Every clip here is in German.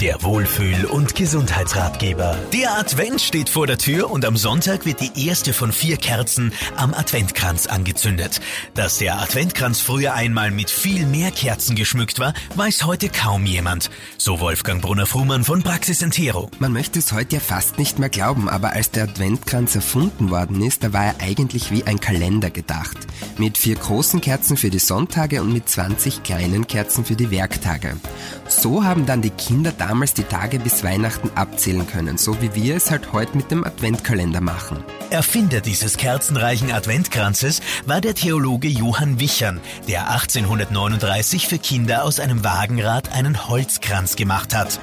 Der Wohlfühl- und Gesundheitsratgeber. Der Advent steht vor der Tür und am Sonntag wird die erste von vier Kerzen am Adventkranz angezündet. Dass der Adventkranz früher einmal mit viel mehr Kerzen geschmückt war, weiß heute kaum jemand. So Wolfgang Brunner-Frumann von Praxis Entero. Man möchte es heute ja fast nicht mehr glauben, aber als der Adventkranz erfunden worden ist, da war er eigentlich wie ein Kalender gedacht. Mit vier großen Kerzen für die Sonntage und mit 20 kleinen Kerzen für die Werktage. So haben dann die Kinder damals die Tage bis Weihnachten abzählen können, so wie wir es halt heute mit dem Adventkalender machen. Erfinder dieses kerzenreichen Adventkranzes war der Theologe Johann Wichern, der 1839 für Kinder aus einem Wagenrad einen Holzkranz gemacht hat.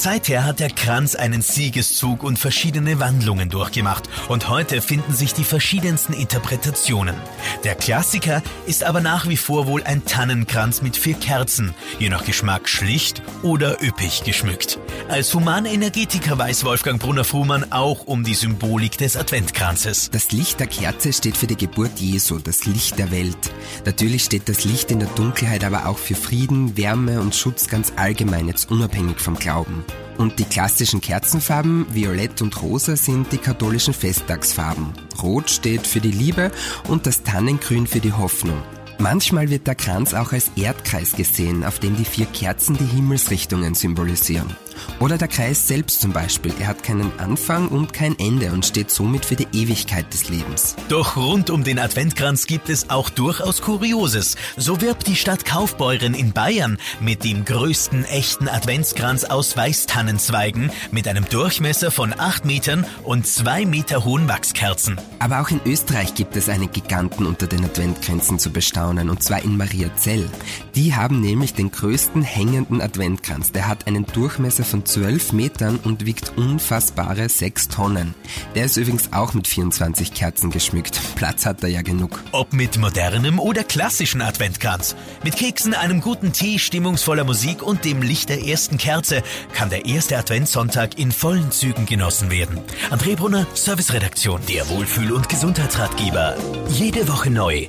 Seither hat der Kranz einen Siegeszug und verschiedene Wandlungen durchgemacht und heute finden sich die verschiedensten Interpretationen. Der Klassiker ist aber nach wie vor wohl ein Tannenkranz mit vier Kerzen, je nach Geschmack schlicht oder üppig geschmückt. Als Humanenergetiker weiß Wolfgang Brunner-Frumann auch um die Symbolik des Adventkranzes. Das Licht der Kerze steht für die Geburt Jesu, das Licht der Welt. Natürlich steht das Licht in der Dunkelheit aber auch für Frieden, Wärme und Schutz ganz allgemein, jetzt unabhängig vom Glauben. Und die klassischen Kerzenfarben, Violett und Rosa, sind die katholischen Festtagsfarben. Rot steht für die Liebe und das Tannengrün für die Hoffnung. Manchmal wird der Kranz auch als Erdkreis gesehen, auf dem die vier Kerzen die Himmelsrichtungen symbolisieren. Oder der Kreis selbst zum Beispiel. Er hat keinen Anfang und kein Ende und steht somit für die Ewigkeit des Lebens. Doch rund um den Adventkranz gibt es auch durchaus Kurioses. So wirbt die Stadt Kaufbeuren in Bayern mit dem größten echten Adventskranz aus Weißtannenzweigen mit einem Durchmesser von 8 Metern und 2 Meter hohen Wachskerzen. Aber auch in Österreich gibt es einen Giganten unter den Adventkränzen zu bestaunen und zwar in Mariazell. Die haben nämlich den größten hängenden Adventkranz. Der hat einen Durchmesser von 12 Metern und wiegt unfassbare 6 Tonnen. Der ist übrigens auch mit 24 Kerzen geschmückt. Platz hat er ja genug. Ob mit modernem oder klassischen Adventkranz. Mit Keksen, einem guten Tee, stimmungsvoller Musik und dem Licht der ersten Kerze kann der erste Adventssonntag in vollen Zügen genossen werden. André Brunner, Serviceredaktion, der Wohlfühl- und Gesundheitsratgeber. Jede Woche neu